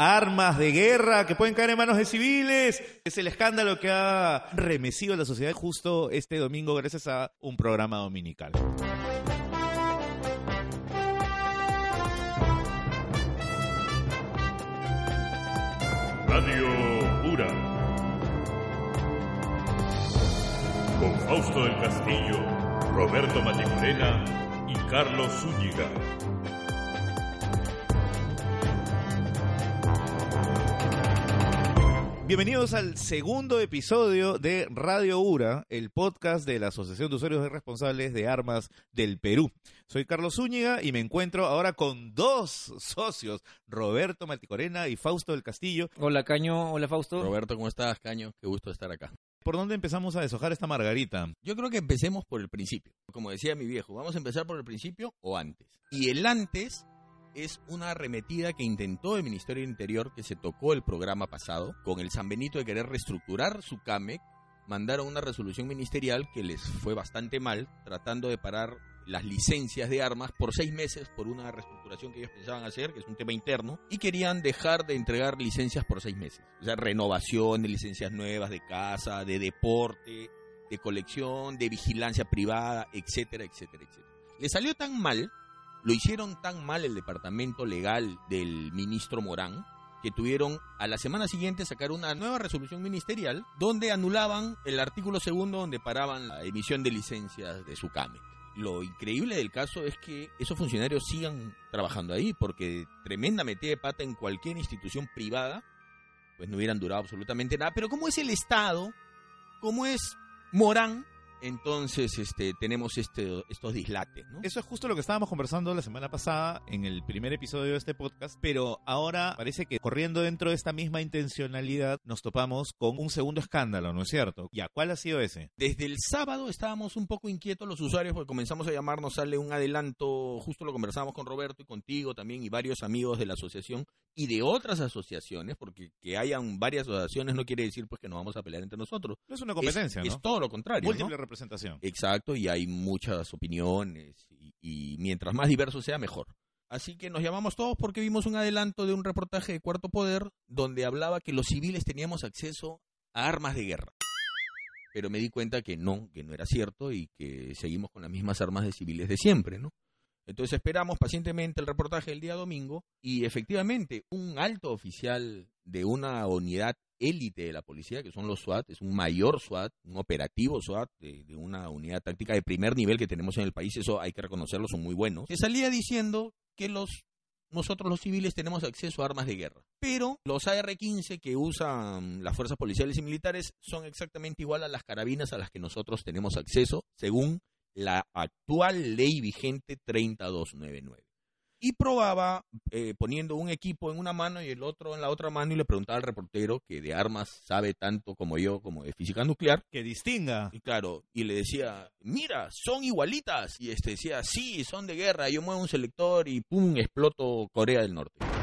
armas de guerra que pueden caer en manos de civiles. Es el escándalo que ha remecido la sociedad justo este domingo gracias a un programa dominical. Radio Pura. Con Fausto del Castillo, Roberto Maticurena y Carlos Zúñiga. Bienvenidos al segundo episodio de Radio URA, el podcast de la Asociación de Usuarios y Responsables de Armas del Perú. Soy Carlos Zúñiga y me encuentro ahora con dos socios, Roberto Maticorena y Fausto del Castillo. Hola Caño, hola Fausto. Roberto, ¿cómo estás, Caño? Qué gusto estar acá. ¿Por dónde empezamos a deshojar esta margarita? Yo creo que empecemos por el principio. Como decía mi viejo, vamos a empezar por el principio o antes. Y el antes es una arremetida que intentó el Ministerio del Interior, que se tocó el programa pasado, con el San Benito de querer reestructurar su CAMEC, mandaron una resolución ministerial que les fue bastante mal, tratando de parar las licencias de armas por seis meses por una reestructuración que ellos pensaban hacer, que es un tema interno, y querían dejar de entregar licencias por seis meses. O sea, renovación de licencias nuevas de casa, de deporte, de colección, de vigilancia privada, etcétera, etcétera, etcétera. Le salió tan mal lo hicieron tan mal el departamento legal del ministro Morán que tuvieron a la semana siguiente sacar una nueva resolución ministerial donde anulaban el artículo segundo donde paraban la emisión de licencias de su CAME. Lo increíble del caso es que esos funcionarios sigan trabajando ahí porque tremenda metida de pata en cualquier institución privada pues no hubieran durado absolutamente nada. Pero como es el Estado, como es Morán, entonces este, tenemos este, estos dislates. ¿no? Eso es justo lo que estábamos conversando la semana pasada en el primer episodio de este podcast, pero ahora parece que corriendo dentro de esta misma intencionalidad nos topamos con un segundo escándalo, ¿no es cierto? ¿Ya cuál ha sido ese? Desde el sábado estábamos un poco inquietos los usuarios porque comenzamos a llamarnos, sale un adelanto, justo lo conversamos con Roberto y contigo también y varios amigos de la asociación y de otras asociaciones, porque que hayan varias asociaciones no quiere decir pues que nos vamos a pelear entre nosotros. No es una competencia, es, ¿no? Es todo lo contrario. Múltiple ¿no? Representación. Exacto, y hay muchas opiniones y, mientras más diverso sea, mejor. Así que nos llamamos todos porque vimos un adelanto de un reportaje de Cuarto Poder donde hablaba que los civiles teníamos acceso a armas de guerra. Pero me di cuenta que no, que no era cierto y que seguimos con las mismas armas de civiles de siempre, ¿no? Entonces esperamos pacientemente el reportaje del día domingo y efectivamente un alto oficial de una unidad élite de la policía, que son los SWAT, es un mayor SWAT, un operativo SWAT de, una unidad táctica de primer nivel que tenemos en el país, eso hay que reconocerlo, son muy buenos, que salía diciendo que los nosotros los civiles tenemos acceso a armas de guerra. Pero los AR-15 que usan las fuerzas policiales y militares son exactamente igual a las carabinas a las que nosotros tenemos acceso, según la actual ley vigente 30299 y probaba eh, poniendo un equipo en una mano y el otro en la otra mano y le preguntaba al reportero que de armas sabe tanto como yo como de física nuclear. Que distinga. Y claro y le decía mira son igualitas y este decía sí son de guerra yo muevo un selector y pum exploto Corea del Norte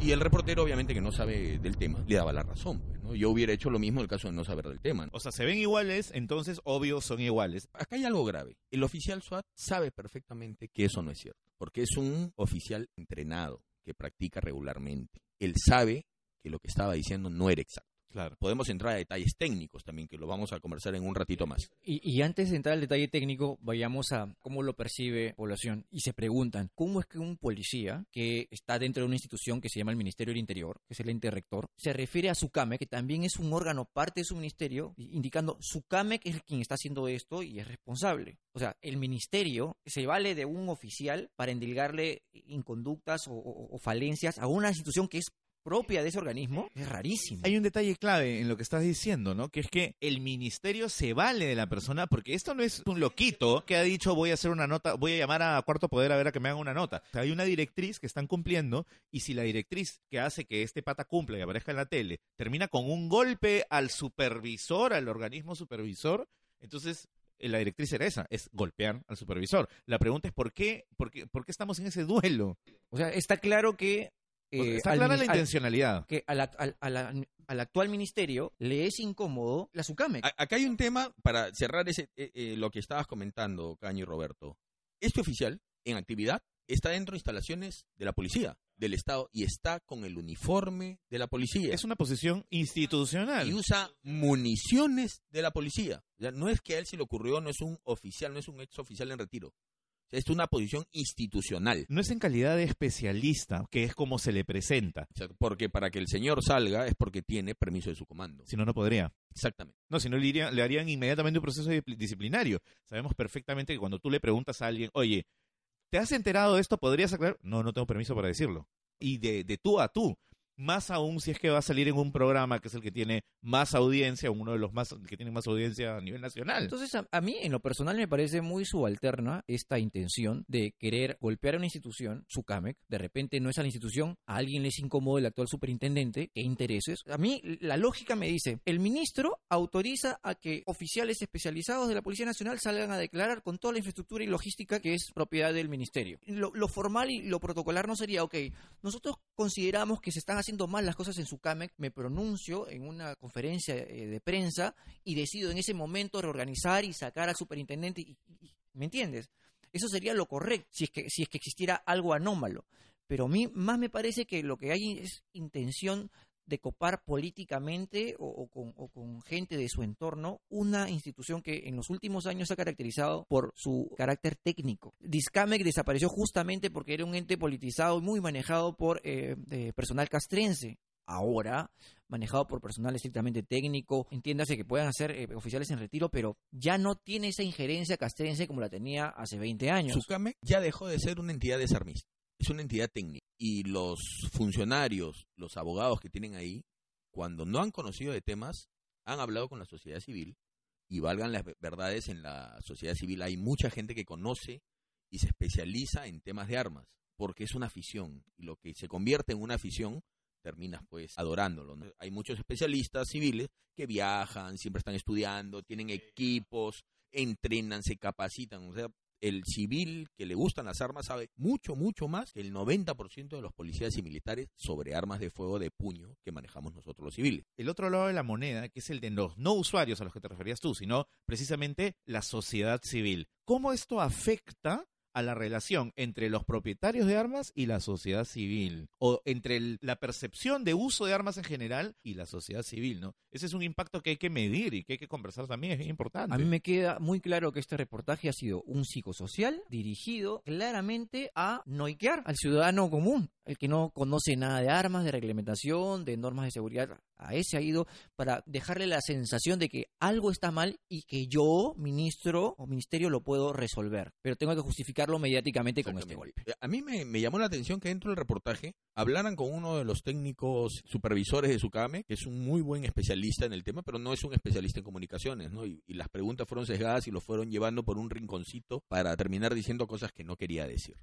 y el reportero obviamente que no sabe del tema le daba la razón pues, ¿no? yo hubiera hecho lo mismo en el caso de no saber del tema ¿no? o sea se ven iguales entonces obvio son iguales acá hay algo grave el oficial SWAT sabe perfectamente que eso no es cierto porque es un oficial entrenado que practica regularmente. Él sabe que lo que estaba diciendo no era exacto. Claro. Podemos entrar a detalles técnicos también, que lo vamos a conversar en un ratito más. Y, y, antes de entrar al detalle técnico, vayamos a cómo lo percibe la población. Y se preguntan, ¿cómo es que un policía que está dentro de una institución que se llama el Ministerio del Interior, que es el ente rector, se refiere a su CAME, que también es un órgano parte de su ministerio, indicando su CAME que es quien está haciendo esto y es responsable? O sea, el ministerio se vale de un oficial para endilgarle inconductas o, o, o falencias a una institución que es propia de ese organismo es rarísimo. Hay un detalle clave en lo que estás diciendo, ¿no? Que es que el ministerio se vale de la persona porque esto no es un loquito que ha dicho voy a hacer una nota, voy a llamar a Cuarto Poder a ver a que me hagan una nota. O sea, hay una directriz que están cumpliendo y si la directriz que hace que este pata cumpla y aparezca en la tele termina con un golpe al supervisor, al organismo supervisor, entonces eh, la directriz era esa, es golpear al supervisor. La pregunta es ¿por qué, por qué, por qué estamos en ese duelo? O sea, está claro que eh, está clara la intencionalidad. Al, que al, al, al, al, actual ministerio le es incómodo la SUCAME. Acá hay un tema para cerrar ese, eh, eh, lo que estabas comentando, Caño y Roberto. Este oficial, en actividad, está dentro de instalaciones de la policía. del Estado y está con el uniforme de la policía. Es una posición institucional. y usa municiones de la policía. O sea, no es que a él se le ocurrió, no es un oficial, no es un ex oficial en retiro. Es una posición institucional. No es en calidad de especialista, que es como se le presenta. O sea, porque para que el señor salga es porque tiene permiso de su comando. Si no, no podría. Exactamente. No, si no le, harían inmediatamente un proceso disciplinario. Sabemos perfectamente que cuando tú le preguntas a alguien, oye, ¿te has enterado de esto? ¿Podrías aclarar? No, no tengo permiso para decirlo. Y de, de tú a tú. Más aún si es que va a salir en un programa que es el que tiene más audiencia, uno de los más que tiene más audiencia a nivel nacional. Entonces, a, mí, en lo personal, me parece muy subalterna esta intención de querer golpear a una institución, su CAMEC. De repente no es a la institución, a alguien le es incómodo el actual superintendente. ¿Qué intereses? A mí, la lógica me dice: el ministro autoriza a que oficiales especializados de la Policía Nacional salgan a declarar con toda la infraestructura y logística que es propiedad del ministerio. Lo, lo formal y lo protocolar no sería, ok, nosotros consideramos que se están haciendo mal las cosas en su CAMEC, me pronuncio en una conferencia eh, de prensa y decido en ese momento reorganizar y sacar al superintendente. Y, y- ¿Me entiendes? Eso sería lo correcto, si es, que, si es que existiera algo anómalo. Pero a mí más me parece que lo que hay es intención de copar políticamente o, o con, o con gente de su entorno una institución que en los últimos años se ha caracterizado por su carácter técnico. Discamec desapareció justamente porque era un ente politizado y muy manejado por eh, eh, personal castrense. Ahora, manejado por personal estrictamente técnico, entiéndase que puedan ser eh, oficiales en retiro, pero ya no tiene esa injerencia castrense como la tenía hace 20 años. Sucame ya dejó de ser una entidad desarmista, es una entidad técnica. Y los funcionarios, los abogados que tienen ahí, cuando no han conocido de temas, han hablado con la sociedad civil y valgan las ve- verdades en la sociedad civil. Hay mucha gente que conoce y se especializa en temas de armas, porque es una afición. Y lo que se convierte en una afición, terminas pues adorándolo. ¿no? Hay muchos especialistas civiles que viajan, siempre están estudiando, tienen equipos, entrenan, se capacitan. O sea, el civil que le gustan las armas sabe mucho, mucho más que el 90% de los policías y militares sobre armas de fuego de puño que manejamos nosotros los civiles. el otro lado de la moneda, que es el de los no usuarios a los que te referías tú, sino precisamente la sociedad civil. ¿Cómo esto afecta a la relación entre los propietarios de armas y la sociedad civil? O entre el- la percepción de uso de armas en general y la sociedad civil, ¿no? Ese es un impacto que hay que medir y que hay que conversar también, es importante. A mí me queda muy claro que este reportaje ha sido un psicosocial dirigido claramente a noiquear al ciudadano común, el que no conoce nada de armas, de reglamentación, de normas de seguridad. A ese ha ido para dejarle la sensación de que algo está mal y que yo, ministro o ministerio, lo puedo resolver. Pero tengo que justificarlo mediáticamente con este golpe. A mí me, me llamó la atención que dentro del reportaje hablaran con uno de los técnicos supervisores de Sucame, que es un muy buen especialista en el tema, pero no es un especialista en comunicaciones, ¿no? Y, y las preguntas fueron sesgadas y lo fueron llevando por un rinconcito para terminar diciendo cosas que no quería decir.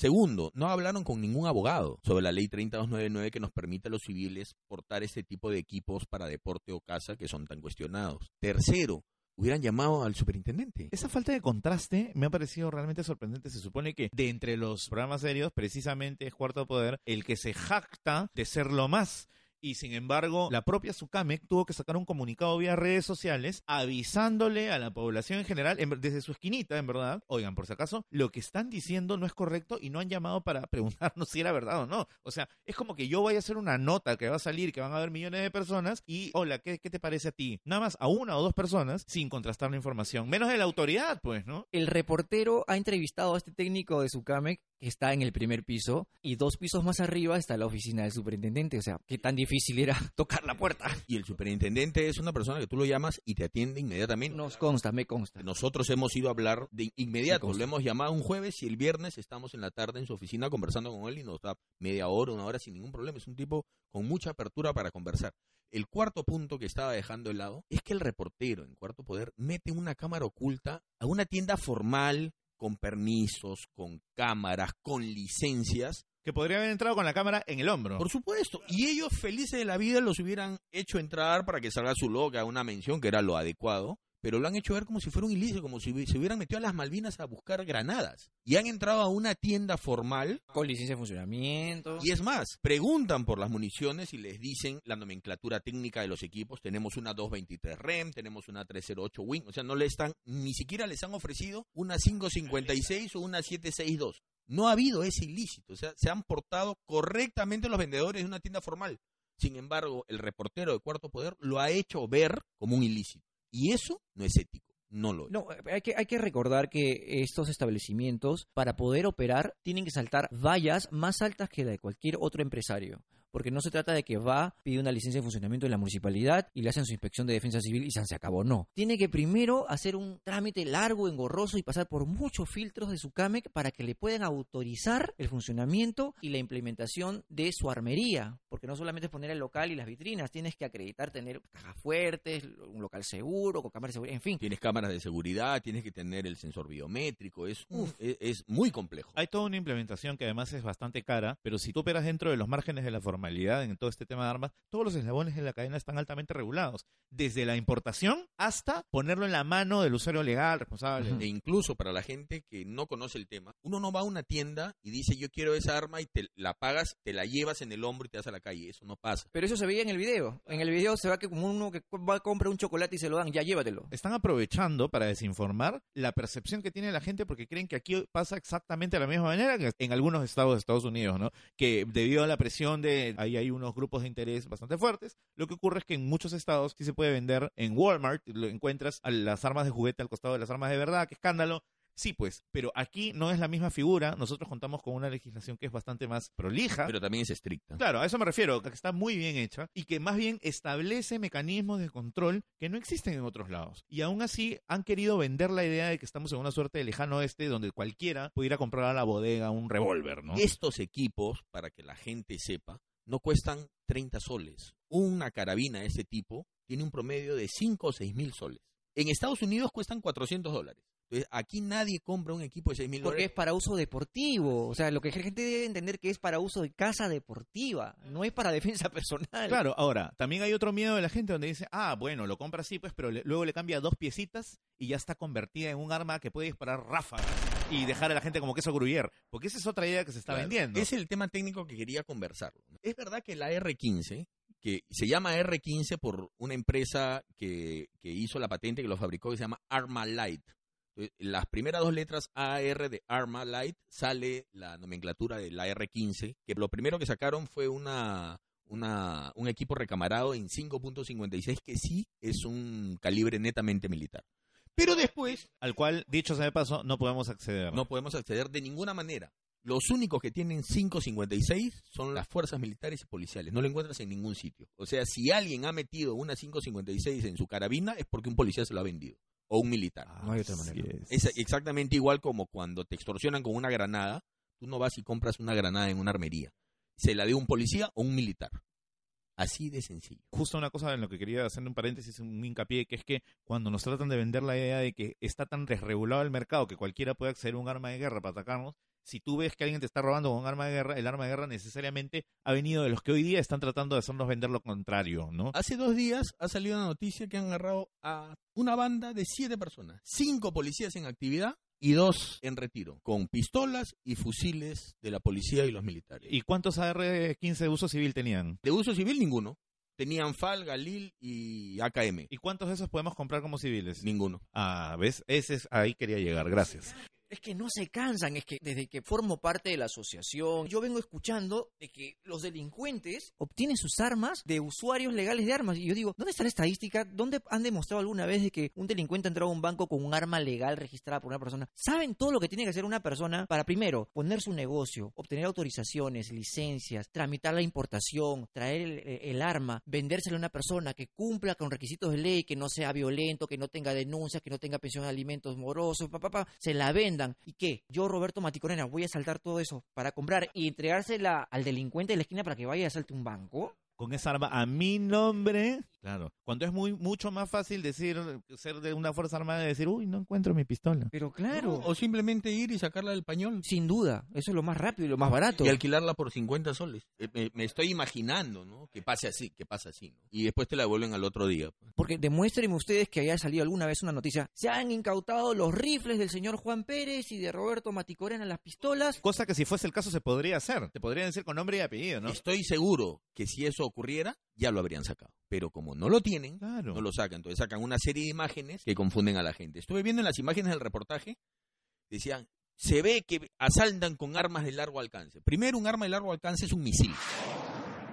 Segundo, no hablaron con ningún abogado sobre la ley 30299 que nos permite a los civiles portar este tipo de equipos para deporte o caza que son tan cuestionados. Tercero, hubieran llamado al superintendente. Esa falta de contraste me ha parecido realmente sorprendente. Se supone que de entre los programas serios, precisamente es Cuarto Poder el que se jacta de ser lo más. Y sin embargo, la propia Sucamec tuvo que sacar un comunicado vía redes sociales avisándole a la población en general, en desde su esquinita, en verdad, oigan, por si acaso, lo que están diciendo no es correcto y no han llamado para preguntarnos si era verdad o no. O sea, es como que yo voy a hacer una nota que va a salir, que van a ver millones de personas y, hola, ¿qué, qué te parece a ti? Nada más a una o dos personas sin contrastar la información. Menos de la autoridad, pues, ¿no? El reportero ha entrevistado a este técnico de Sucamec que está en el primer piso y dos pisos más arriba está la oficina del superintendente. O sea, qué tan difícil era tocar la puerta. Y el superintendente es una persona que tú lo llamas y te atiende inmediatamente. Nos consta, me consta. Nosotros hemos ido a hablar de inmediato. Lo hemos llamado un jueves y el viernes estamos en la tarde en su oficina conversando con él y nos da media hora, una hora sin ningún problema. Es un tipo con mucha apertura para conversar. El cuarto punto que estaba dejando de lado es que el reportero en Cuarto Poder mete una cámara oculta a una tienda formal con permisos, con cámaras, con licencias Que podría haber entrado con la cámara en el hombro. por supuesto. Y ellos felices de la vida los hubieran hecho entrar para que salga su haga una mención, que era lo adecuado. Pero lo han hecho ver como si fuera un ilícito, como si se hubieran metido a las Malvinas a buscar granadas. Y han entrado a una tienda formal. Con licencia de funcionamiento. Y es más, preguntan por las municiones y les dicen la nomenclatura técnica de los equipos. Tenemos una 223 REM, tenemos una 308 Wing. O sea, no le están, ni siquiera les han ofrecido una 556 o una 762. No ha habido ese ilícito, o sea, se han portado correctamente los vendedores de una tienda formal. Sin embargo, el reportero de Cuarto Poder lo ha hecho ver como un ilícito. Y eso no es ético, no lo es. No, hay que, hay que recordar que estos establecimientos, para poder operar, tienen que saltar vallas más altas que la de cualquier otro empresario. Porque no se trata de que va, pide una licencia de funcionamiento de la municipalidad y le hacen su inspección de defensa civil y se acabó. No. Tiene que primero hacer un trámite largo, engorroso y pasar por muchos filtros de su CAMEC para que le puedan autorizar el funcionamiento y la implementación de su armería. Porque no solamente es poner el local y las vitrinas, tienes que acreditar tener cajas fuertes, un local seguro, con cámaras de seguridad, en fin. Tienes cámaras de seguridad, tienes que tener el sensor biométrico, es, es, es muy complejo. Hay toda una implementación que además es bastante cara, pero si tú operas dentro de los márgenes de la formalidad en todo este tema de armas, todos los eslabones de la cadena están altamente regulados, desde la importación hasta ponerlo en la mano del usuario legal, responsable. E incluso para la gente que no conoce el tema, uno no va a una tienda y dice yo quiero esa arma y te la pagas, te la llevas en el hombro y te vas a la calle. Eso no pasa. Pero eso se veía en el video. En el video se ve que como uno que va a comprar un chocolate y se lo dan, ya llévatelo. Están aprovechando para desinformar la percepción que tiene la gente porque creen que aquí pasa exactamente de la misma manera que en algunos estados de Estados Unidos, ¿no? Que debido a la presión de ahí hay unos grupos de interés bastante fuertes, lo que ocurre es que en muchos estados sí se puede vender en Walmart, lo encuentras a las armas de juguete al costado de las armas de verdad, qué escándalo. Sí, pues, pero aquí no es la misma figura. Nosotros contamos con una legislación que es bastante más prolija. Pero también es estricta. Claro, a eso me refiero, que está muy bien hecha y que más bien establece mecanismos de control que no existen en otros lados. Y aún así han querido vender la idea de que estamos en una suerte de lejano oeste donde cualquiera pudiera comprar a la bodega un revólver, ¿no? Estos equipos, para que la gente sepa, no cuestan 30 soles. Una carabina de ese tipo tiene un promedio de 5 o 6 mil soles. En Estados Unidos cuestan 400 dólares. Entonces, aquí nadie compra un equipo de 6 mil Porque es dólares. para uso deportivo. O sea, lo que la gente debe entender que es para uso de casa deportiva. No es para defensa personal. Claro, ahora, también hay otro miedo de la gente donde dice, ah, bueno, lo compra así, pues, pero le- luego le cambia dos piecitas y ya está convertida en un arma que puede disparar ráfagas y dejar a la gente como queso gruyer. Porque esa es otra idea que se está Claro, vendiendo. Es el tema técnico que quería conversar. Es verdad que la R15, que se llama R15 por una empresa que, que hizo la patente, que lo fabricó, que se llama Arma Light. Entonces, Las primeras dos letras AR de Arma Light sale la nomenclatura de la R15, que lo primero que sacaron fue una, una, un equipo recamarado en 5.56, que sí es un calibre netamente militar. Pero después Al cual, dicho sea de paso, no podemos acceder. no podemos acceder de ninguna manera. Los únicos que tienen 5.56 son las fuerzas militares y policiales. No lo encuentras en ningún sitio. O sea, si alguien ha metido una 5.56 en su carabina es porque un policía se lo ha vendido. O un militar. No hay otra manera. es. Es exactamente igual como cuando te extorsionan con una granada. Tú no vas y compras una granada en una armería. Se la dio un policía o un militar. Así de sencillo. justo una cosa en lo que quería hacer un paréntesis, un hincapié, que es que cuando nos tratan de vender la idea de que está tan desregulado el mercado que cualquiera puede acceder a un arma de guerra para atacarnos, si tú ves que alguien te está robando con un arma de guerra, el arma de guerra necesariamente ha venido de los que hoy día están tratando de hacernos vender lo contrario, ¿no? Hace dos días ha salido una noticia que han agarrado a una banda de siete personas. Cinco policías en actividad y dos en retiro, con pistolas y fusiles de la policía y los militares. ¿Y cuántos AR-15 de uso civil tenían? de uso civil ninguno. Tenían FAL, Galil y AKM. ¿Y cuántos de esos podemos comprar como civiles? Ninguno. Ah, ¿ves? Ese es, ahí quería llegar, gracias. Es que no se cansan, es que desde que formo parte de la asociación, yo vengo escuchando de que los delincuentes obtienen sus armas de usuarios legales de armas. Y yo digo, ¿dónde está la estadística? ¿Dónde han demostrado alguna vez de que un delincuente ha entrado a un banco con un arma legal registrada por una persona? ¿Saben todo lo que tiene que hacer una persona para, primero, poner su negocio, obtener autorizaciones, licencias, tramitar la importación, traer el, el arma, vendérselo a una persona que cumpla con requisitos de ley, que no sea violento, que no tenga denuncias, que no tenga pensión de alimentos morosos, papá, pa, pa, se la ¿Y qué? Yo, Roberto Maticorena, voy a saltar todo eso para comprar y entregársela al delincuente de la esquina para que vaya y asalte un banco. Con esa arma a mi nombre, claro. Cuando es muy mucho más fácil decir, ser de una fuerza armada y decir, uy, no encuentro mi pistola. Pero claro, O simplemente ir y sacarla del pañol. sin duda, eso es lo más rápido y lo más barato. Y alquilarla por 50 soles. Eh, Me, me estoy imaginando, ¿no? Que pase así, que pase así, ¿no? Y después te la devuelven al otro día. pues. Porque demuéstrenme ustedes que haya salido alguna vez una noticia. Se han incautado los rifles del señor Juan Pérez y de Roberto Maticorena las pistolas. Cosa que si fuese el caso se podría hacer. Te podrían decir con nombre y apellido, ¿no? Estoy seguro que si eso ocurriera, ya lo habrían sacado. Pero como no lo tienen, Claro. no lo sacan. Entonces sacan una serie de imágenes que confunden a la gente. Estuve viendo en las imágenes del reportaje, decían, se ve que asaltan con armas de largo alcance. Primero, un arma de largo alcance es un misil.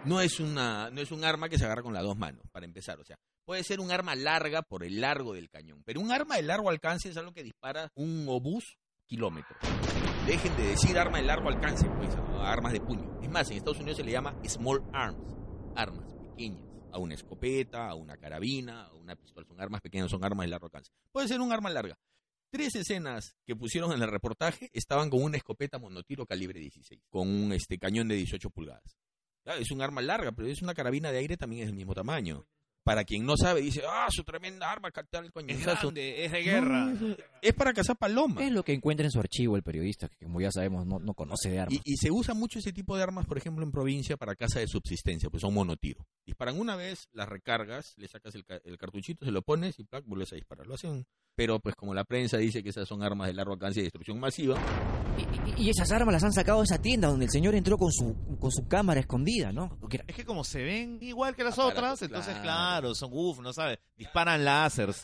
No es, una, no es un arma que se agarra con las dos manos, para empezar. O sea, puede ser un arma larga por el largo del cañón. Pero un arma de largo alcance es algo que dispara un obús kilómetros. Dejen de decir arma de largo alcance, pues, armas de puño. Es más, en Estados Unidos se le llama small arms, armas A una escopeta, a una carabina, a una pistola. Son armas pequeñas, son armas de largo alcance. Puede ser un arma larga. Tres escenas que pusieron en el reportaje estaban con una escopeta monotiro calibre 16, con un este, cañón de 18 pulgadas. Es un arma larga, pero es una carabina de aire también es del mismo tamaño. Para quien no sabe, dice, ah, su tremenda arma, cartel el Es grande, es de guerra. No, es para cazar palomas. Es lo que encuentra en su archivo el periodista, que como ya sabemos no, no conoce de armas. Y, y se usa mucho ese tipo de armas, por ejemplo, en provincia para caza de subsistencia, pues son monotiro. Disparan una vez, las recargas, le sacas el, el cartuchito, se lo pones y ¡plac! vuelves a disparar. Lo hacen. Pero pues como la prensa dice que esas son armas de largo alcance y destrucción masiva, Y, y- y esas armas las han sacado de esa tienda donde el señor entró con su, con su cámara escondida, ¿no? Es que como se ven igual que las Aparatos, otras, entonces claro. Claro, son uff, no sabes, disparan láseres.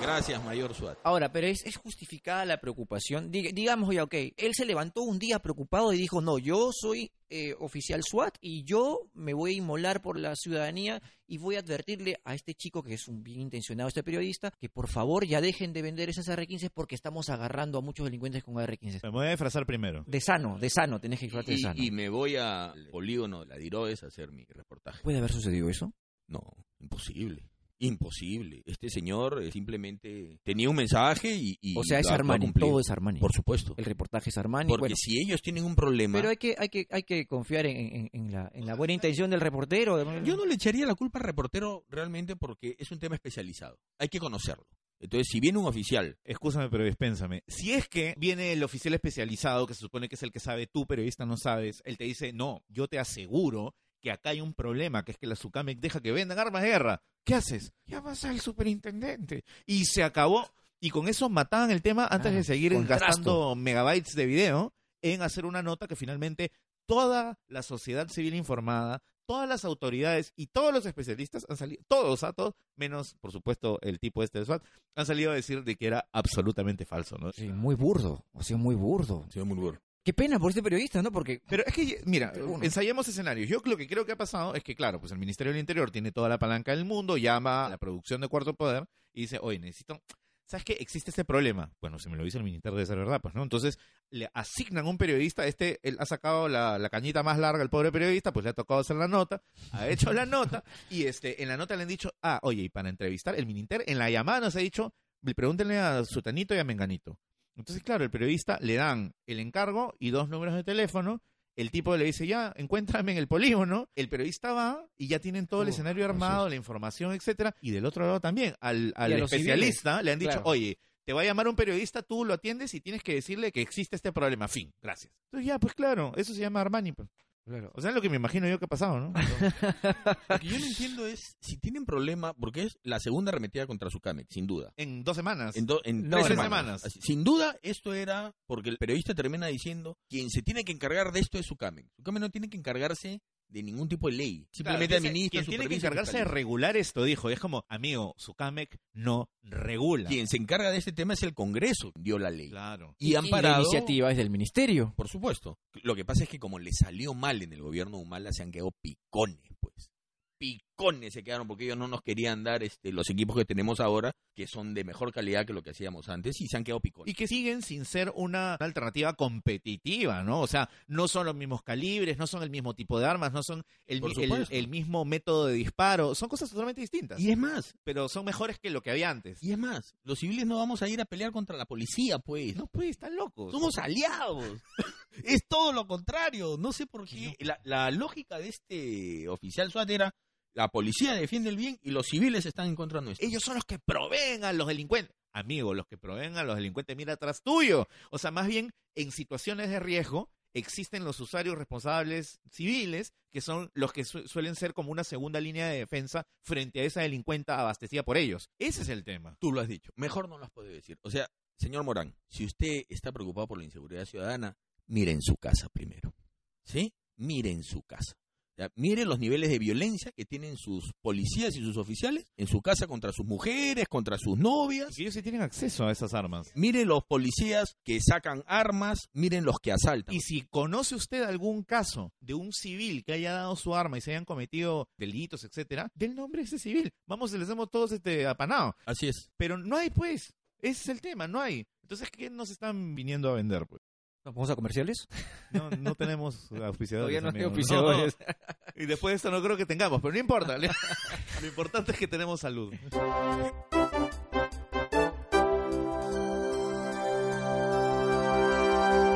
gracias, mayor SWAT. Ahora, pero es, es justificada la preocupación. Dig- digamos ya, ok, él se levantó un día preocupado y dijo, no, yo soy eh, oficial SWAT y yo me voy a inmolar por la ciudadanía y voy a advertirle a este chico que es un bien intencionado, este periodista, que por favor ya dejen de vender esas R15 porque estamos agarrando a muchos delincuentes con R15. Me voy a disfrazar primero. De sano, de sano, tenés que disfrazarte de sano. y me voy al polígono de la Diroes a hacer mi reportaje. ¿Puede haber sucedido eso? No, imposible. Imposible. Este señor eh, simplemente tenía un mensaje y. y O sea, es Armani, todo es Armani. Por supuesto. El reportaje es Armani. Porque bueno, si ellos tienen un problema. pero hay que, hay que, hay que confiar en, en- en la, en la buena intención del reportero. Yo no le echaría la culpa al reportero realmente porque es un tema especializado. Hay que conocerlo. Entonces, si viene un oficial, Escúchame, pero dispénsame. Si es que viene el oficial especializado, que se supone que es el que sabe, tú periodista no sabes, él te dice, no, yo te aseguro que acá hay un problema, que es que la SUCAMEC deja que vendan armas de guerra. ¿Qué haces? Llamas al superintendente. Y se acabó. Y con eso mataban el tema antes Ah, de seguir contrasto. gastando megabytes de video en hacer una nota que finalmente toda la sociedad civil informada, todas las autoridades y todos los especialistas han salido, todos, a todos, menos, por supuesto, el tipo este de SWAT, han salido a decir de que era absolutamente falso, ¿no? Sí, muy burdo. O sea, muy burdo. señor Mulbur, Qué pena por este periodista, ¿no? Porque Pero es que, mira, Uno. ensayemos escenarios. Yo lo que creo que ha pasado es que, claro, pues el Ministerio del Interior tiene toda la palanca del mundo, llama a la producción de Cuarto Poder y dice, oye, necesito... ¿Sabes qué? Existe este problema. Bueno, si me lo dice el Ministerio de ser verdad, pues, ¿no? Entonces, le asignan un periodista, este, él ha sacado la, la cañita más larga al pobre periodista, pues le ha tocado hacer la nota, ha hecho la nota, y este, en la nota le han dicho, ah, oye, y para entrevistar, el Mininter, en la llamada nos ha dicho, pregúntenle a Sutanito y a Menganito. Entonces, claro, el periodista le dan el encargo y dos números de teléfono. El tipo le dice, ya, encuéntrame en el polígono. El periodista va y ya tienen todo el escenario armado, la información, etcétera. Y del otro lado también, al, al especialista le han dicho, claro. oye, te va a llamar un periodista, tú lo atiendes y tienes que decirle que existe este problema. Fin, gracias. Entonces ya, pues claro, eso se llama Armani. pues. O sea, es lo que me imagino yo que ha pasado, ¿no? Lo que yo no entiendo es si tienen problema, porque es la segunda arremetida contra su Sucamex, sin duda. en dos semanas. En, do- en No, tres tres semanas. semanas. Así, sin duda, esto era porque el periodista termina diciendo: quien se tiene que encargar de esto es Sucamex. Sucamex no tiene que encargarse de ningún tipo de ley. Simplemente Claro, administra, Quien tiene que encargarse de regular esto, dijo. Y es como, amigo, Sucamec no regula. Quien se encarga de este tema es el Congreso, dio la ley. Claro. Y han la parado. iniciativa es del ministerio. Por supuesto. Lo que pasa es que como le salió mal en el gobierno de Humala, se han quedado picones, pues. Picones se quedaron porque ellos no nos querían dar este, los equipos que tenemos ahora, que son de mejor calidad que lo que hacíamos antes, y se han quedado picones. Y que siguen sin ser una alternativa competitiva, ¿no? O sea, no son los mismos calibres, no son el mismo tipo de armas, no son el, mismo método de disparo, son cosas totalmente distintas. Y es más, pero son mejores que lo que había antes. y es más, los civiles no vamos a ir a pelear contra la policía, pues. No, pues, están locos. Somos aliados. es todo lo contrario. No sé por qué. La, la lógica de este oficial SWAT era la policía defiende el bien y los civiles están en contra nuestro. Ellos son los que proveen a los delincuentes. Amigo, los que proveen a los delincuentes, mira atrás tuyo. O sea, más bien, en situaciones de riesgo, existen los usuarios responsables civiles, que son los que su- suelen ser como una segunda línea de defensa frente a esa delincuenta abastecida por ellos. Ese es el tema. Tú lo has dicho. Mejor no lo has podido decir. O sea, señor Morán, si usted está preocupado por la inseguridad ciudadana, mire en su casa primero. ¿Sí? Mire en su casa. Ya, miren los niveles de violencia que tienen sus policías y sus oficiales en su casa contra sus mujeres, contra sus novias. Y ellos sí tienen acceso a esas armas. Miren los policías que sacan armas, miren los que asaltan. Y si conoce usted algún caso de un civil que haya dado su arma y se hayan cometido delitos, etcétera, del nombre de ese civil. Vamos, les hacemos todos este apanado. Así es. Pero no hay, pues. Ese es el tema, no hay. Entonces, ¿qué nos están viniendo a vender? Pues? ¿Vamos a comerciales? No, no tenemos auspiciadores. Todavía no hay auspiciadores. Y después de esto no creo que tengamos, pero no importa. Lo importante es que tenemos salud.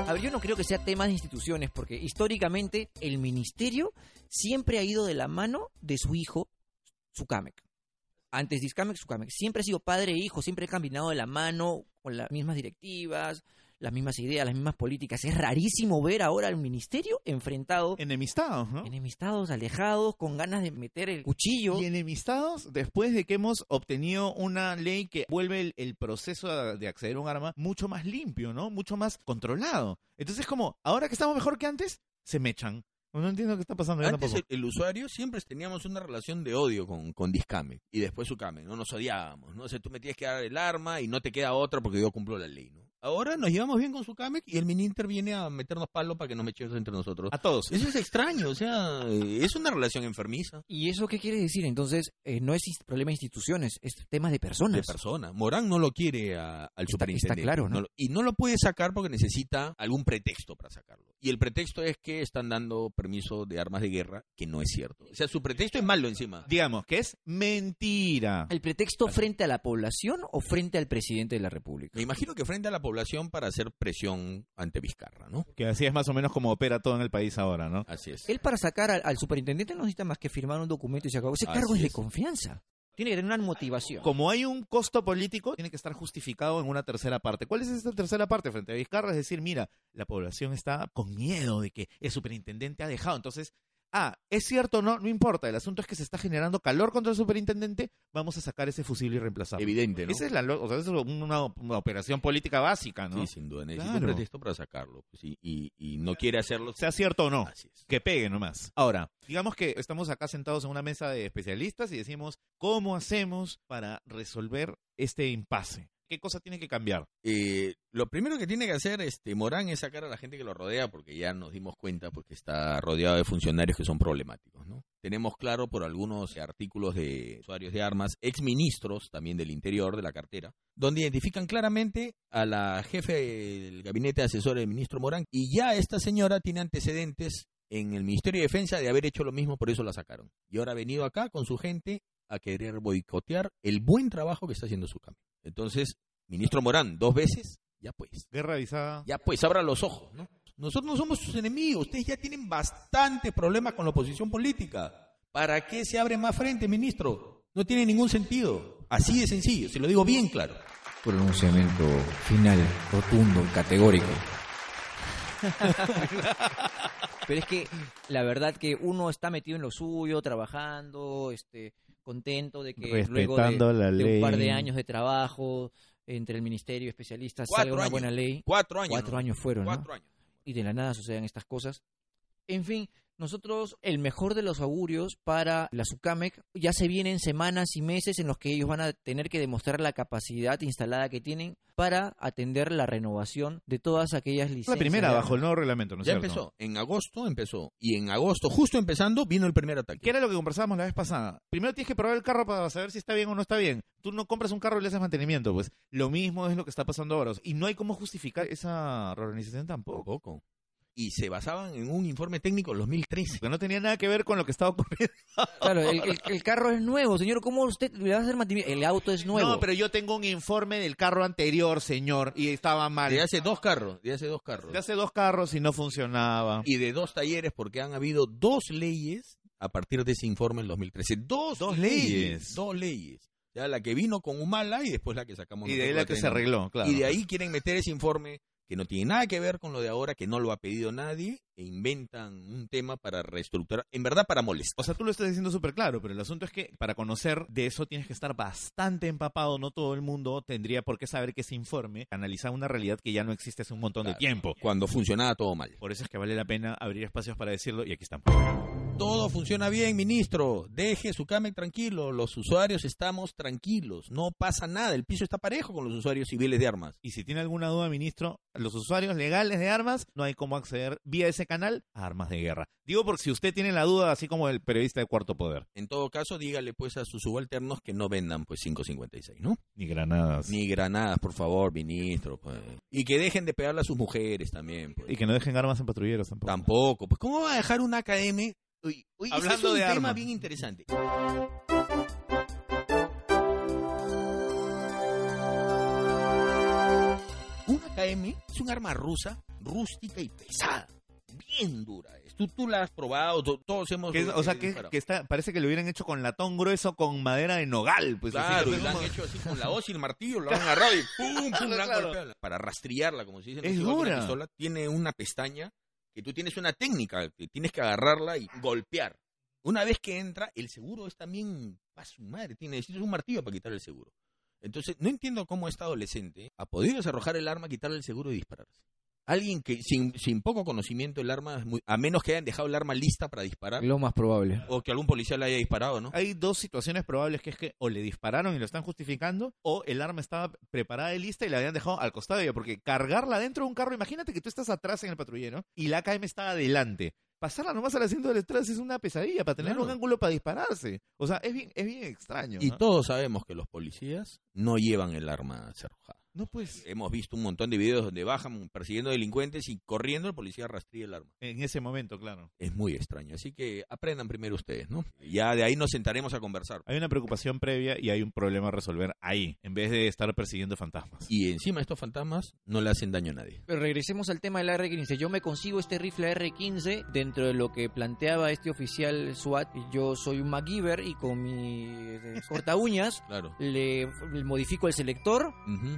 A ver, yo no creo que sea tema de instituciones, porque históricamente el ministerio siempre ha ido de la mano de su hijo, Sukamek. Antes de Iscamek, Sukamek. Siempre ha sido padre e hijo, siempre ha caminado de la mano con las mismas directivas, las mismas ideas, las mismas políticas. Es rarísimo ver ahora al ministerio enfrentado, Enemistados, ¿no? enemistados, alejados, con ganas de meter el cuchillo. Y enemistados después de que hemos obtenido una ley que vuelve el, el proceso de de acceder a un arma mucho más limpio, ¿no? Mucho más controlado. Entonces, como, ahora que estamos mejor que antes, se mechan. No entiendo qué está pasando. Antes tampoco. el, el usuario siempre teníamos una relación de odio con, con Discame y después Sucame, ¿no? Nos odiábamos, ¿no? O sea, tú me tienes que dar el arma y no te queda otra porque yo cumplo la ley, ¿no? Ahora nos llevamos bien con Sucame y el Mininter viene a meternos palo para que nos mechemos entre nosotros. A todos. Eso es extraño, o sea, es una relación enfermiza ¿Y eso qué quiere decir? Entonces, eh, no es problema de instituciones, es tema de de personas. persona. Morán no lo quiere a- al Está- superintendente. está claro, ¿no? lo- y no lo puede sacar porque necesita algún pretexto para sacarlo. Y el pretexto es que están dando permiso de armas de guerra, que no es cierto. O sea, su pretexto es malo encima. Digamos que es mentira. ¿El pretexto frente a la población o frente al presidente de la República? Me imagino que frente a la población para hacer presión ante Vizcarra, ¿no? Que así es más o menos como opera todo en el país ahora, ¿no? Así es. Él para sacar al, al superintendente no necesita más que firmar un documento y se acabó. Ese Así cargo es de confianza. Tiene que tener una motivación. Como hay un costo político, tiene que estar justificado en una tercera parte. ¿Cuál es esta tercera parte frente a Vizcarra? Es decir, mira, la población está con miedo de que el superintendente ha dejado. Entonces, ah, es cierto o no, no importa. El asunto es que se está generando calor contra el superintendente. Vamos a sacar ese fusible y reemplazarlo. Evidente, ¿no? Esa es, la, lo- o sea, eso es una, una operación política básica, ¿no? Sí, sin duda. Necesita Claro. un pretexto para sacarlo. pues, y, y- y no quiere hacerlo. Sea cierto o no. Así es. que pegue nomás. Ahora, digamos que estamos acá sentados en una mesa de especialistas y decimos, ¿cómo hacemos para resolver este impasse? ¿Qué cosa tiene que cambiar? Eh, lo primero que tiene que hacer este Morán es sacar a la gente que lo rodea, porque ya nos dimos cuenta porque está rodeado de funcionarios que son problemáticos, ¿no? Tenemos claro por algunos artículos de usuarios de armas, exministros también del interior de la cartera, donde identifican claramente a la jefe del gabinete asesor del ministro Morán, y ya esta señora tiene antecedentes en el Ministerio de Defensa de haber hecho lo mismo, por eso la sacaron. Y ahora ha venido acá con su gente a querer boicotear el buen trabajo que está haciendo su cambio. Entonces, ministro Morán, dos veces, ya pues, Guerra avisada. ya pues, abra los ojos, ¿no? Nosotros no somos sus enemigos, ustedes ya tienen bastantes problemas con la oposición política. ¿Para qué se abre más frente, ministro? No tiene ningún sentido. Así de sencillo, se lo digo bien claro. Pronunciamiento final, rotundo, categórico. Pero es que la verdad que uno está metido en lo suyo, trabajando, este, contento de que luego de, la de un par de años de trabajo entre el ministerio y especialistas Cuatro salga una años. buena ley. Cuatro años. Cuatro ¿no? años fueron, ¿no? Cuatro años. y de la nada sucedan estas cosas. En fin, nosotros, el mejor de los augurios para la SUCAMEC, ya se vienen semanas y meses en los que ellos van a tener que demostrar la capacidad instalada que tienen para atender la renovación de todas aquellas licencias. La primera bajo el nuevo reglamento, ¿no es Ya cierto? empezó. En agosto empezó. Y en agosto, justo empezando, vino el primer ataque. ¿Qué era lo que conversábamos la vez pasada? Primero tienes que probar el carro para saber si está bien o no está bien. Tú no compras un carro y le haces mantenimiento, pues lo mismo es lo que está pasando ahora. Y no hay cómo justificar esa reorganización tampoco. Y se basaban en un informe técnico en 2013. Porque no tenía nada que ver con lo que estaba ocurriendo. Claro, el, el- el carro es nuevo, señor. ¿Cómo usted le va a hacer mantenimiento? El auto es nuevo. No, pero yo tengo un informe del carro anterior, señor, y estaba mal. De hace dos carros. De hace dos carros. De hace dos carros y no funcionaba. y de dos talleres porque han habido dos leyes a partir de ese informe en 2013. Dos, Dos leyes. leyes. Dos leyes. Ya la que vino con Humala y después la que sacamos. Y de ahí la que se arregló, claro. Y de ahí quieren meter ese informe que no tiene nada que ver con lo de ahora, que no lo ha pedido nadie, e inventan un tema para reestructurar, en verdad para molestar. O sea, tú lo estás diciendo súper claro, pero el asunto es que para conocer de eso tienes que estar bastante empapado. No todo el mundo tendría por qué saber que ese informe analiza una realidad que ya no existe hace un montón de tiempo. Cuando funcionaba todo mal. Por eso es que vale la pena abrir espacios para decirlo y aquí estamos. Todo funciona bien, ministro. Deje su CAMEC tranquilo. Los usuarios estamos tranquilos. No pasa nada. El piso está parejo con los usuarios civiles de armas. Y si tiene alguna duda, ministro, los usuarios legales de armas no hay cómo acceder vía ese canal a armas de guerra. Digo porque si usted tiene la duda, así como el periodista de Cuarto Poder. En todo caso, dígale pues a sus subalternos que no vendan pues 556, ¿no? Ni granadas. Ni granadas, por favor, ministro. Pues. Y que dejen de pegarle a sus mujeres también. Pues. Y que no dejen armas en patrulleros tampoco. Tampoco. Pues ¿cómo va a dejar una AKM? Uy, uy, ese Hablando es un de tema armas. bien interesante. Un AKM es un arma rusa, rústica y pesada. Bien dura. es. Tú, tú la has probado, to- todos hemos... Que es- o sea, que, disparado. que está, parece que lo hubieran hecho con latón grueso con madera de nogal. Pues, así, Claro, y la han como- hecho así con la hoz y el martillo, la han agarrado y pum, pum, la han Claro. golpeado. Para rastrillarla, como se dice. Es igual que una dura. pistola, tiene una pestaña que tú tienes una técnica, que tienes que agarrarla y golpear. Una vez que entra, el seguro es también, a su madre, tiene, necesitas un martillo para quitar el seguro. Entonces, no entiendo cómo este adolescente ha podido desarrojar el arma, quitarle el seguro y dispararse. Alguien que sin, sin poco conocimiento del arma, es muy- a menos que hayan dejado el arma lista para disparar, Lo más probable. o que algún policía le haya disparado, ¿no? Hay dos situaciones probables que es que o le dispararon y lo están justificando, o el arma estaba preparada y lista y la habían dejado al costado de ella, porque cargarla dentro de un carro, imagínate que tú estás atrás en el patrullero y la AKM está adelante. Pasarla nomás al asiento de atrás es una pesadilla para tener Claro. un ángulo para dispararse. O sea, es bien, es bien extraño. Y ¿no? todos sabemos que los policías no llevan el arma cerrojada. No, pues, Hemos visto un montón de videos donde bajan persiguiendo delincuentes y corriendo el policía rastría el arma. en ese momento, claro. Es muy extraño. Así que aprendan primero ustedes, ¿no? Ya de ahí nos sentaremos a conversar. Hay una preocupación previa y hay un problema a resolver ahí, en vez de estar persiguiendo fantasmas. Y encima estos fantasmas no le hacen daño a nadie. Pero regresemos al tema del R-15. Yo me consigo este rifle R-15 dentro de lo que planteaba este oficial SWAT. Yo soy un MacGyver y con mi eh, corta uñas Claro. le, le modifico el selector.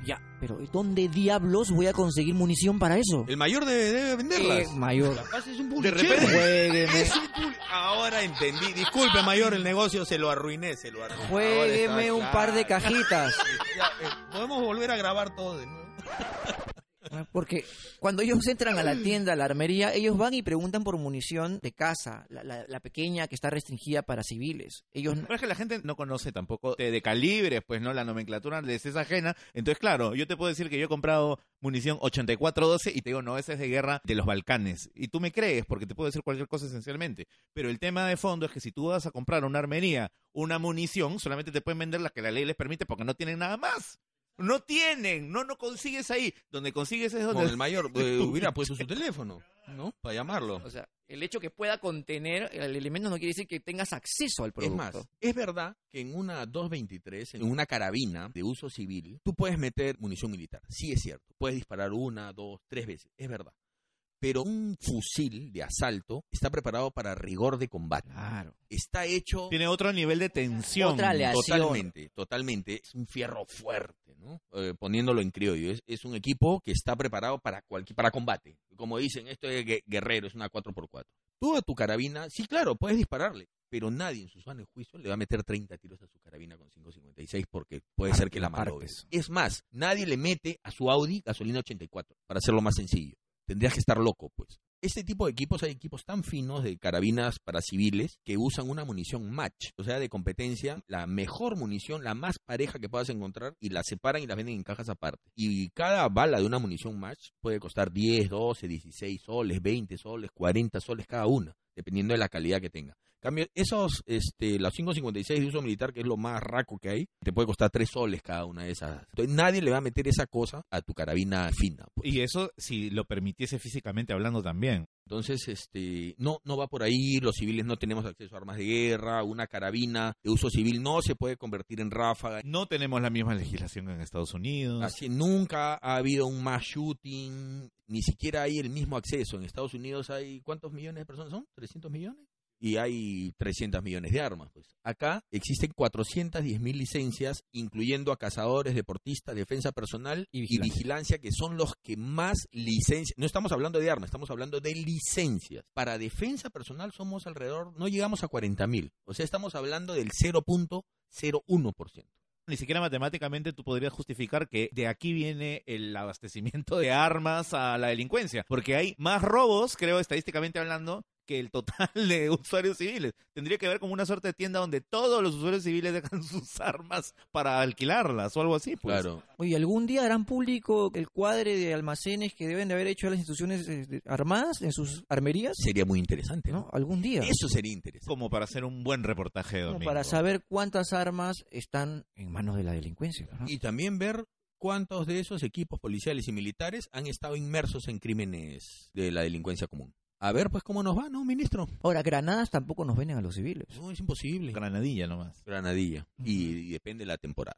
Ya, pero ¿dónde diablos voy a conseguir munición para eso? El mayor debe, debe venderlas. Eh, mayor. Capaz es un De repente- Juegueme, Es un Ahora entendí. Disculpe, mayor, el negocio se lo arruiné, se lo arruiné. Juegueme un par de cajitas. Ya, eh, Podemos volver a grabar todo de nuevo. Porque cuando ellos entran a la tienda, a la armería, ellos van y preguntan por munición de casa, la, la- la pequeña que está restringida para civiles. Ellos Pero es que la gente no conoce tampoco de, de calibres, pues, ¿no? La nomenclatura les es ajena. Entonces, claro, yo te puedo decir que yo he comprado munición 8412 y te digo, no, esa es de guerra de los Balcanes. Y tú me crees, porque te puedo decir cualquier cosa esencialmente. Pero el tema de fondo es que si tú vas a comprar una armería una munición, solamente te pueden vender la que la ley les permite porque no tienen nada más. No tienen, no, no consigues ahí. Donde consigues es donde... Con el mayor eh, hubiera puesto su teléfono, ¿no? Para llamarlo. O sea, el hecho que pueda contener el elemento no quiere decir que tengas acceso al Es producto. más, es verdad que en una 223, en una carabina de uso civil, tú puedes meter munición militar. Sí es cierto. Puedes disparar una, dos, tres veces. Es verdad. Pero un fusil de asalto está preparado para rigor de combate. Claro. Está hecho Tiene otro nivel de tensión. Otra aleación. totalmente, totalmente. Es un fierro fuerte, ¿no? Eh, poniéndolo en criollo. Es, es un equipo que está preparado para, cualquier, para combate. Como dicen, esto es gue- guerrero, es una 4x4. Tú a tu carabina, sí, claro, puedes dispararle. Pero nadie en su sano juicio le va a meter 30 tiros a su carabina con 5.56 porque puede ser que la malogre. Es más, nadie le mete a su Audi gasolina 84, para hacerlo más sencillo. Tendrías que estar loco, pues. Este tipo de equipos, hay equipos tan finos de carabinas para civiles que usan una munición match, o sea, de competencia, la mejor munición, la más pareja que puedas encontrar, y la separan y las venden en cajas aparte. Y cada bala de una munición match puede costar 10, 12, 16 soles, 20 soles, 40 soles cada una, dependiendo de la calidad que tenga. Cambio, esos, este, los 556 de uso militar, que es lo más raco que hay, te puede costar 3 soles cada una de esas. Entonces, nadie le va a meter esa cosa a tu carabina fina. pues. Y eso si lo permitiese físicamente hablando también. Entonces, este, no, no va por ahí, los civiles no tenemos acceso a armas de guerra, una carabina de uso civil no se puede convertir en ráfaga. No tenemos la misma legislación en Estados Unidos. Así, nunca ha habido un mass shooting, ni siquiera hay el mismo acceso. En Estados Unidos hay, ¿cuántos millones de personas son? ¿300 millones? Y hay 300 millones de armas. Pues. Acá existen 410 mil licencias, incluyendo a cazadores, deportistas, defensa personal Y y vigilancia. vigilancia. que son los que más licencias. No estamos hablando de armas, estamos hablando de licencias. Para defensa personal somos alrededor, no llegamos a 40 mil. O sea, estamos hablando del 0.01%. Ni siquiera matemáticamente tú podrías justificar que de aquí viene el abastecimiento de armas a la delincuencia, porque hay más robos, creo estadísticamente hablando, que el total de usuarios civiles. Tendría que haber como una suerte de tienda donde todos los usuarios civiles dejan sus armas para alquilarlas o algo así. Pues. Claro. Oye, ¿algún día harán público el cuadre de almacenes que deben de haber hecho las instituciones eh, de- armadas en sus armerías? Sería muy interesante, ¿No? ¿no? Algún día. Eso sería interesante. Como para hacer un buen reportaje de Como domingo. para saber cuántas armas están en manos de la delincuencia. ¿no? Y también ver cuántos de esos equipos policiales y militares han estado inmersos en crímenes de la delincuencia común. A ver, pues, cómo nos va, ¿no, ministro? Ahora, granadas tampoco nos venden a los civiles. No, es imposible. Granadilla nomás. Granadilla. Y, y depende de la temporada.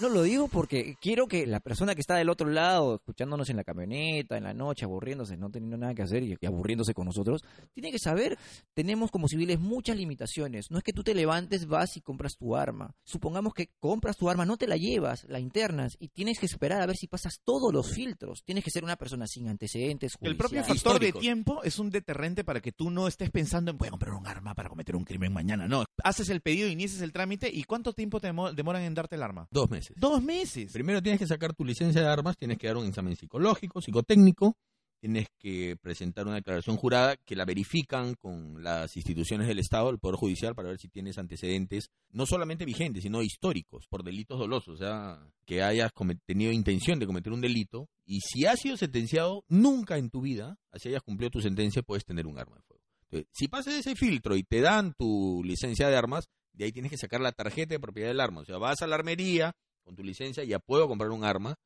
No lo digo porque quiero que la persona que está del otro lado, escuchándonos en la camioneta, en la noche, aburriéndose, no teniendo nada que hacer y, y aburriéndose con nosotros, tiene que saber, tenemos como civiles muchas limitaciones. No es que tú te levantes, vas y compras tu arma. Supongamos que compras tu arma, no te la llevas, la internas y tienes que esperar a ver si pasas todos los filtros. Tienes que ser una persona sin antecedentes. El propio factor de tiempo es un deterrente para que tú no estés pensando en voy a comprar un arma para cometer un crimen mañana. No, haces el pedido, inicias el trámite y ¿cuánto tiempo te demo- demoran en darte el arma? Dos meses. Dos meses. Primero tienes que sacar tu licencia de armas, tienes que dar un examen psicológico, psicotécnico, tienes que presentar una declaración jurada que la verifican con las instituciones del Estado, el Poder Judicial, para ver si tienes antecedentes, no solamente vigentes, sino históricos, por delitos dolosos, o sea, que hayas tenido intención de cometer un delito, y si has sido sentenciado, nunca en tu vida, así hayas cumplido tu sentencia, puedes tener un arma de fuego. Entonces, si pasas ese filtro y te dan tu licencia de armas, de ahí tienes que sacar la tarjeta de propiedad del arma, o sea, vas a la armería, con tu licencia ya puedo comprar un arma,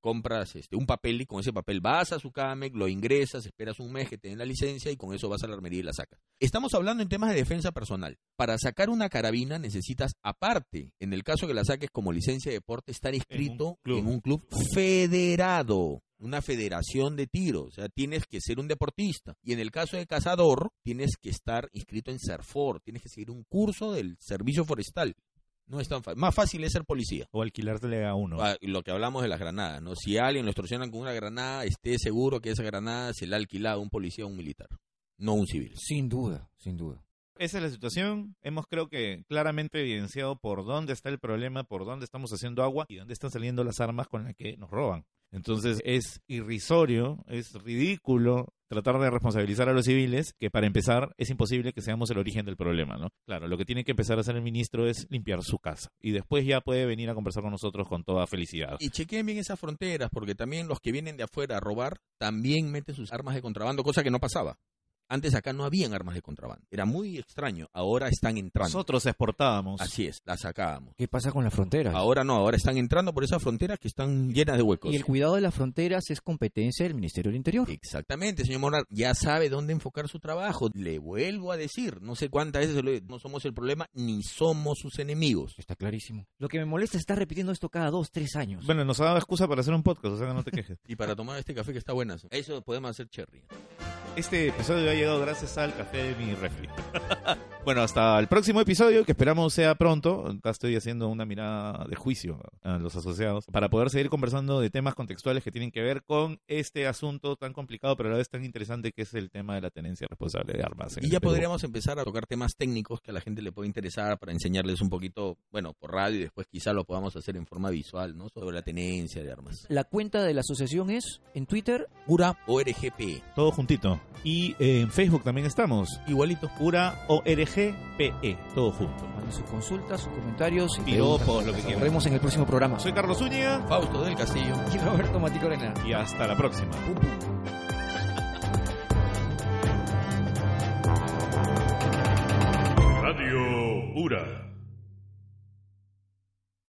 compras este, un papel y con ese papel vas a su CAMEC, lo ingresas, esperas un mes que te den la licencia y con eso vas a la armería y la sacas. Estamos hablando en temas de defensa personal. Para sacar una carabina necesitas aparte, en el caso que la saques como licencia de deporte, estar inscrito club. en un club federado. Una federación de tiro, o sea, tienes que ser un deportista. Y en el caso de cazador, tienes que estar inscrito en CERFOR, tienes que seguir un curso del servicio forestal. No es tan fácil. Más fácil es ser policía. O alquilártele a uno. Ah, Lo que hablamos de las granadas, ¿no? Si a alguien lo extorsionan con una granada, esté seguro que esa granada se la ha alquilado un policía o un militar, no un civil. Sin duda, sin duda. Esa es la situación. Hemos creo que claramente evidenciado por dónde está el problema, por dónde estamos haciendo agua y dónde están saliendo las armas con las que nos roban. Entonces es irrisorio, es ridículo tratar de responsabilizar a los civiles, que para empezar es imposible que seamos el origen del problema, ¿no? Claro, lo que tiene que empezar a hacer el ministro es limpiar su casa y después ya puede venir a conversar con nosotros con toda felicidad. Y chequeen bien esas fronteras, porque también los que vienen de afuera a robar también meten sus armas de contrabando, cosa que no pasaba. Antes acá no habían armas de contrabando. Era muy extraño. Ahora están entrando. Nosotros exportábamos. Así es, las sacábamos. ¿Qué pasa con las fronteras? Ahora no, ahora están entrando por esas fronteras que están llenas de huecos. Y el cuidado de las fronteras es competencia del Ministerio del Interior. Exactamente, señor Morar, ya sabe dónde enfocar su trabajo. Le vuelvo a decir, no sé cuántas veces lo he- no somos el problema ni somos sus enemigos. Está clarísimo. Lo que me molesta es estar repitiendo esto cada dos, tres años. Bueno, nos ha dado excusa para hacer un podcast, o sea que no te quejes. Y para tomar este café que está buenazo. Eso podemos hacer cherry. Este episodio ha llegado gracias al café de mi refri. bueno, hasta el próximo episodio, que esperamos sea pronto. Acá estoy haciendo una mirada de juicio a los asociados para poder seguir conversando de temas contextuales que tienen que ver con este asunto tan complicado, pero a la vez tan interesante que es el tema de la tenencia responsable de armas. Y ya podríamos empezar a tocar temas técnicos que a la gente le puede interesar para enseñarles un poquito, bueno, por radio y después quizá lo podamos hacer en forma visual, ¿no? Sobre la tenencia de armas. La cuenta de la asociación es en Twitter. Cura ORGP. Todo juntito. Y eh, en Facebook también estamos. Igualito. Pura ORGPE. Todo junto. Manden sus consultas, sus comentarios. y Piropos, lo que Nos quieran. vemos en el próximo programa. Soy Carlos Zúñiga Fausto del Castillo. Y Roberto Maticorena. y hasta la próxima. Pum, pum. Radio URA.